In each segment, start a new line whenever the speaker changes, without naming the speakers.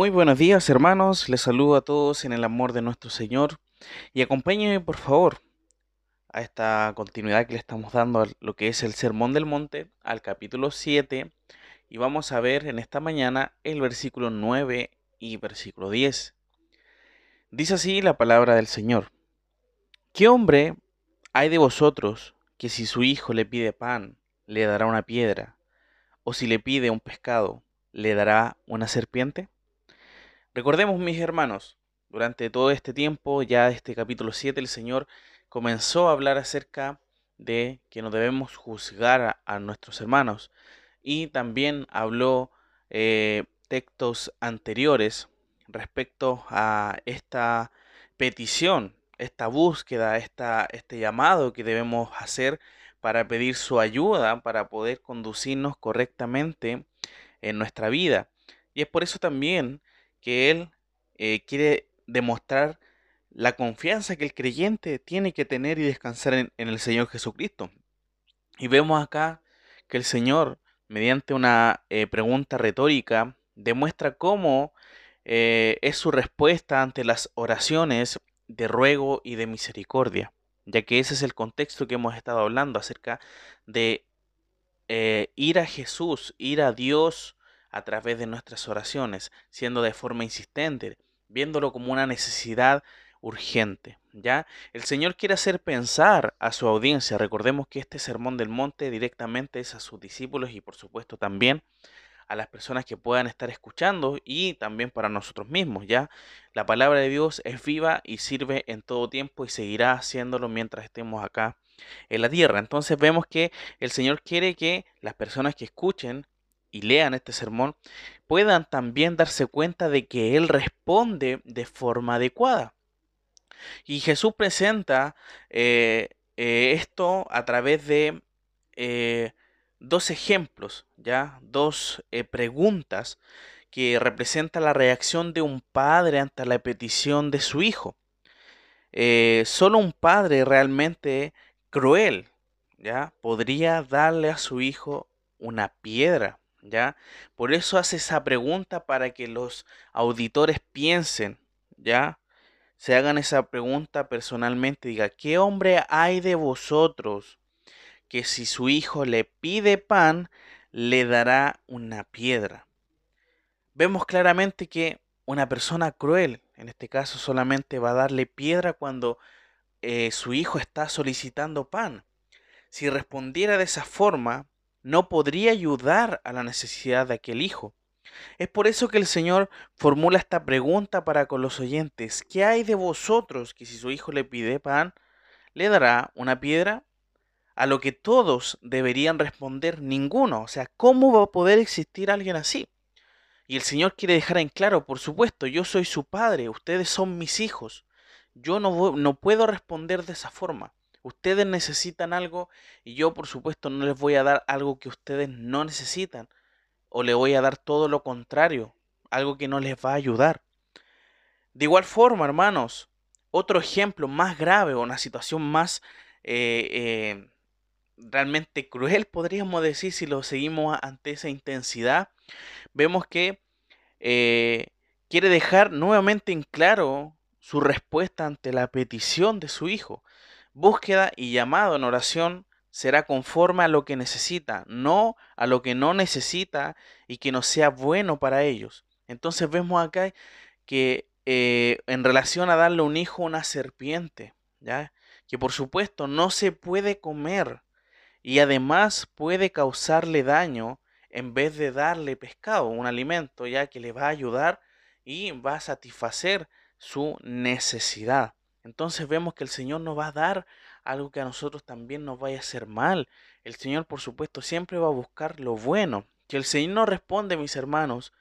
Muy buenos días hermanos, les saludo a todos en el amor de nuestro Señor y acompáñenme por favor a esta continuidad que le estamos dando a lo que es el Sermón del Monte, al capítulo 7 y vamos a ver en esta mañana el versículo 9 y versículo 10. Dice así la palabra del Señor. ¿Qué hombre hay de vosotros que si su hijo le pide pan, le dará una piedra? ¿O si le pide un pescado, le dará una serpiente? Recordemos, mis hermanos, durante todo este tiempo, ya este capítulo 7, el Señor comenzó a hablar acerca de que no debemos juzgar a, nuestros hermanos y también habló eh, textos anteriores respecto a esta petición, esta búsqueda, esta, este llamado que debemos hacer para pedir su ayuda, para poder conducirnos correctamente en nuestra vida. Y es por eso también que Él eh, quiere demostrar la confianza que el creyente tiene que tener y descansar en, el Señor Jesucristo. Y vemos acá que el Señor, mediante una eh, pregunta retórica, demuestra cómo eh, es su respuesta ante las oraciones de ruego y de misericordia, ya que ese es el contexto que hemos estado hablando acerca de ir a Jesús, ir a Dios a través de nuestras oraciones, siendo de forma insistente, viéndolo como una necesidad urgente. ¿Ya? El Señor quiere hacer pensar a su audiencia. Recordemos que este sermón del monte directamente es a sus discípulos y por supuesto también a las personas que puedan estar escuchando y también para nosotros mismos, ¿ya? La palabra de Dios es viva y sirve en todo tiempo y seguirá haciéndolo mientras estemos acá en la tierra. Entonces vemos que el Señor quiere que las personas que escuchen y lean este sermón puedan también darse cuenta de que Él responde de forma adecuada. Y Jesús presenta eh, eh, esto a través de eh, dos ejemplos, ya dos preguntas que representan la reacción de un padre ante la petición de su hijo. solo un padre realmente cruel, ya podría darle a su hijo una piedra ¿ya? Por eso hace esa pregunta para que los auditores piensen, ¿ya? Se hagan esa pregunta personalmente, diga, ¿qué hombre hay de vosotros que si su hijo le pide pan, le dará una piedra? Vemos claramente que una persona cruel, en este caso solamente va a darle piedra cuando eh, su hijo está solicitando pan. Si respondiera de esa forma, no podría ayudar a la necesidad de aquel hijo. Es por eso que el Señor formula esta pregunta para con los oyentes. ¿Qué hay de vosotros que si su hijo le pide pan, le dará una piedra? A lo que todos deberían responder ninguno. O sea, ¿cómo va a poder existir alguien así? Y el Señor quiere dejar en claro, por supuesto, yo soy su padre, ustedes son mis hijos. Yo no, no puedo responder de esa forma. Ustedes necesitan algo y yo por supuesto no les voy a dar algo que ustedes no necesitan. O les voy a dar todo lo contrario, algo que no les va a ayudar. De igual forma, hermanos, otro ejemplo más grave o una situación más eh, eh, realmente cruel, podríamos decir, si lo seguimos ante esa intensidad, vemos que eh, quiere dejar nuevamente en claro su respuesta ante la petición de su hijo búsqueda y llamado en oración será conforme a lo que necesita, no a lo que no necesita y que no sea bueno para ellos. Entonces vemos acá que eh, en relación a darle un hijo una serpiente, ¿ya? que por supuesto no se puede comer y además puede causarle daño en vez de darle pescado, un alimento ya que le va a ayudar y va a satisfacer su necesidad. Entonces vemos que el Señor nos va a dar algo que a nosotros también nos vaya a hacer mal. El Señor, por supuesto, siempre va a buscar lo bueno. Que el Señor no responde, mis hermanos,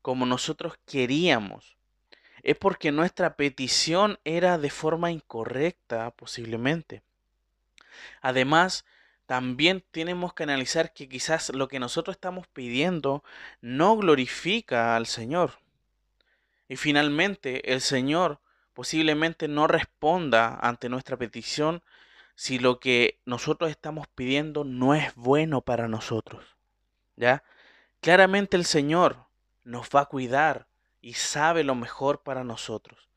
como nosotros queríamos. Es porque nuestra petición era de forma incorrecta, posiblemente. Además, también tenemos que analizar que quizás lo que nosotros estamos pidiendo no glorifica al Señor. Y finalmente, el Señor posiblemente no responda ante nuestra petición si lo que nosotros estamos pidiendo no es bueno para nosotros. ¿Ya? Claramente el Señor nos va a cuidar y sabe lo mejor para nosotros.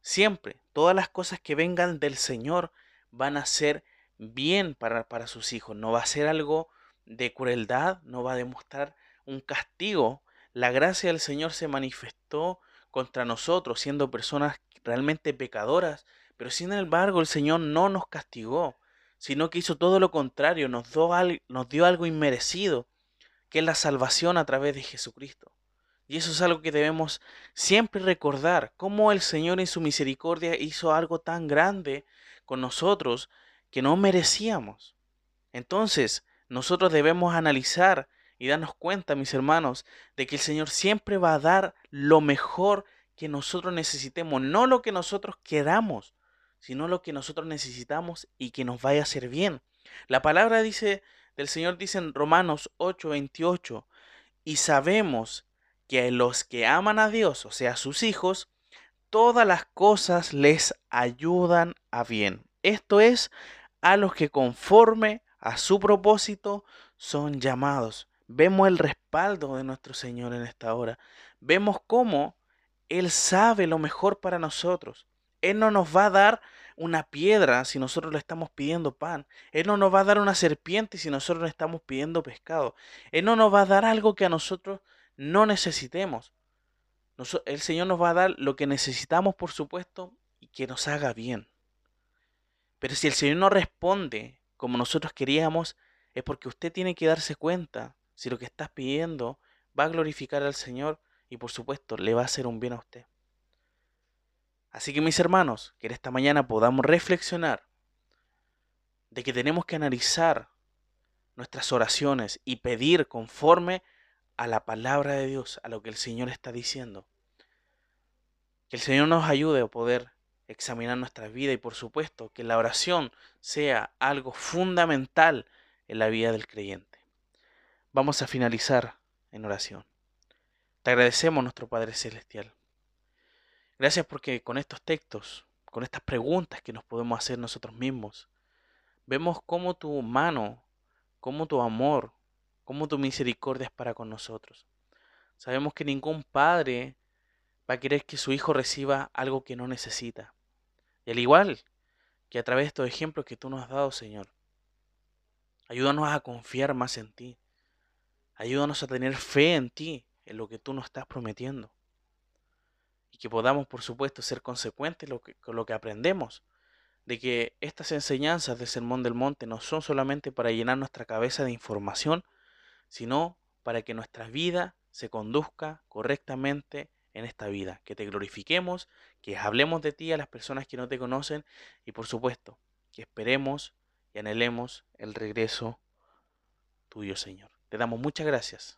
Siempre, todas las cosas que vengan del Señor van a ser bien para, para sus hijos. No va a ser algo de crueldad, no va a demostrar un castigo. La gracia del Señor se manifestó contra nosotros, siendo personas realmente pecadoras, pero sin embargo el Señor no nos castigó, sino que hizo todo lo contrario, nos, nos dio algo inmerecido, que es la salvación a través de Jesucristo. Y eso es algo que debemos siempre recordar, cómo el Señor en su misericordia hizo algo tan grande con nosotros que no merecíamos. Entonces, nosotros debemos analizar y darnos cuenta, mis hermanos, de que el Señor siempre va a dar lo mejor que nosotros necesitemos, no lo que nosotros queramos, sino lo que nosotros necesitamos y que nos vaya a hacer bien. La palabra dice del Señor dice en Romanos 8:28, y sabemos que a los que aman a Dios, o sea, a sus hijos, todas las cosas les ayudan a bien. Esto es a los que conforme a su propósito son llamados. Vemos el respaldo de nuestro Señor en esta hora. Vemos cómo Él sabe lo mejor para nosotros. Él no nos va a dar una piedra si nosotros le estamos pidiendo pan. Él no nos va a dar una serpiente si nosotros le estamos pidiendo pescado. Él no nos va a dar algo que a nosotros no necesitemos. el Señor nos va a dar lo que necesitamos, por supuesto, y que nos haga bien. Pero si el Señor no responde como nosotros queríamos, es porque usted tiene que darse cuenta si lo que estás pidiendo va a glorificar al Señor y por supuesto le va a hacer un bien a usted. Así que mis hermanos, que en esta mañana podamos reflexionar de que tenemos que analizar nuestras oraciones y pedir conforme a la palabra de Dios, a lo que el Señor está diciendo. Que el Señor nos ayude a poder examinar nuestra vida y por supuesto que la oración sea algo fundamental en la vida del creyente. Vamos a finalizar en oración. Te agradecemos nuestro Padre Celestial Gracias porque con estos textos, con estas preguntas que nos podemos hacer nosotros mismos, vemos cómo tu mano, cómo tu amor, cómo tu misericordia es para con nosotros. Sabemos que ningún padre va a querer que su hijo reciba algo que no necesita. Y al igual que a través de estos ejemplos que tú nos has dado, Señor, ayúdanos a confiar más en ti. Ayúdanos a tener fe en ti, en lo que tú nos estás prometiendo. Y que podamos, por supuesto, ser consecuentes con lo que aprendemos, de que estas enseñanzas del Sermón del Monte no son solamente para llenar nuestra cabeza de información, sino para que nuestra vida se conduzca correctamente en esta vida, que te glorifiquemos, que hablemos de ti a las personas que no te conocen y por supuesto que esperemos y anhelemos el regreso tuyo, Señor. Te damos muchas gracias